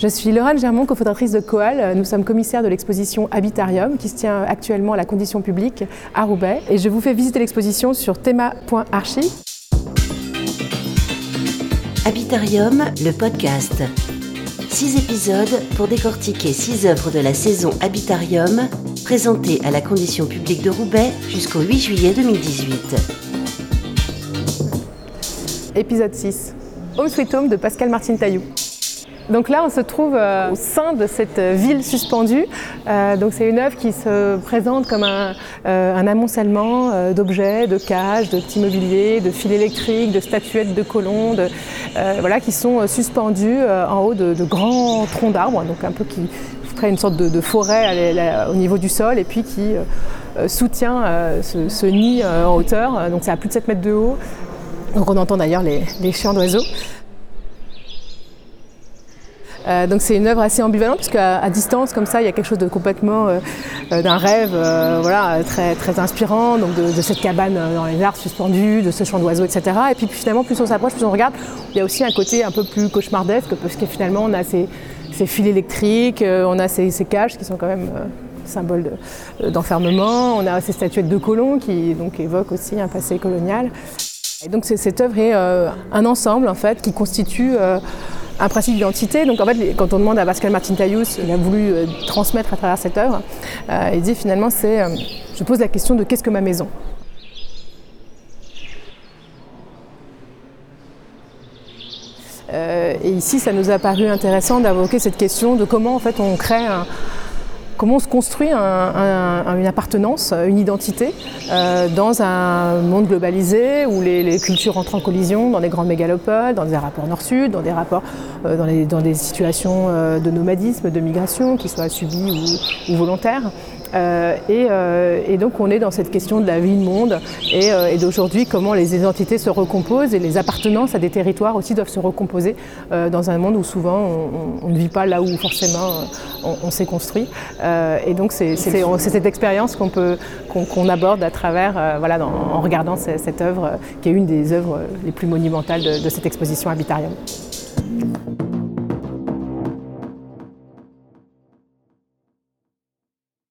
Je suis Laurent Germont, cofondatrice de Coal. Nous sommes commissaires de l'exposition Habitarium qui se tient actuellement à la condition publique à Roubaix. Et je vous fais visiter l'exposition sur thema.archi. Habitarium, le podcast. Six épisodes pour décortiquer six œuvres de la saison Habitarium, présentées à la condition publique de Roubaix jusqu'au 8 juillet 2018. Épisode 6. Home Sweet Home de Pascal Martin Taillou. Donc là, on se trouve euh, au sein de cette ville suspendue. Euh, c'est une œuvre qui se présente comme un, euh, amoncellement d'objets, de cages, de petits mobiliers, de fils électriques, de statuettes de colons, voilà, qui sont suspendus en haut de, grands troncs d'arbres, donc un peu qui ferait une sorte de, forêt au niveau du sol et puis qui soutient ce, nid en hauteur. Donc c'est à plus de 7 mètres de haut. On entend d'ailleurs les, les chants d'oiseaux. Euh, donc c'est une œuvre assez ambivalente parce qu'à distance comme ça il y a quelque chose de complètement euh, euh, d'un rêve voilà, très, très inspirant donc de, cette cabane dans les arbres suspendus, de ce chant d'oiseaux, etc. Et puis, finalement plus on s'approche, plus on regarde, il y a aussi un côté un peu plus cauchemardesque parce que finalement on a ces, fils électriques, on a ces, cages qui sont quand même symboles d'enfermement, on a ces statuettes de colons qui donc évoquent aussi un passé colonial. Et donc cette œuvre est un ensemble en fait qui constitue un principe d'identité. Donc en fait, quand on demande à Pascal Martin Taillous, il a voulu euh, transmettre à travers cette œuvre, euh, il dit finalement c'est, euh, je pose la question de qu'est-ce que ma maison? Et ici, ça nous a paru intéressant d'invoquer cette question de comment en fait on crée un, comment on se construit une appartenance, une identité euh, dans un monde globalisé où les, cultures entrent en collision dans des grandes mégalopoles, dans des rapports nord-sud, dans des rapports euh, dans, des situations euh, de nomadisme, de migration, qui soient subies ou volontaires. Euh, euh, et, donc on est dans cette question de la vie de monde euh, et, d'aujourd'hui comment les identités se recomposent et les appartenances à des territoires aussi doivent se recomposer dans un monde où souvent on, ne vit pas là où forcément on, s'est construit. et donc c'est cette expérience qu'on aborde à travers voilà en regardant cette, œuvre qui est une des œuvres les plus monumentales de, de cette exposition Habitarium.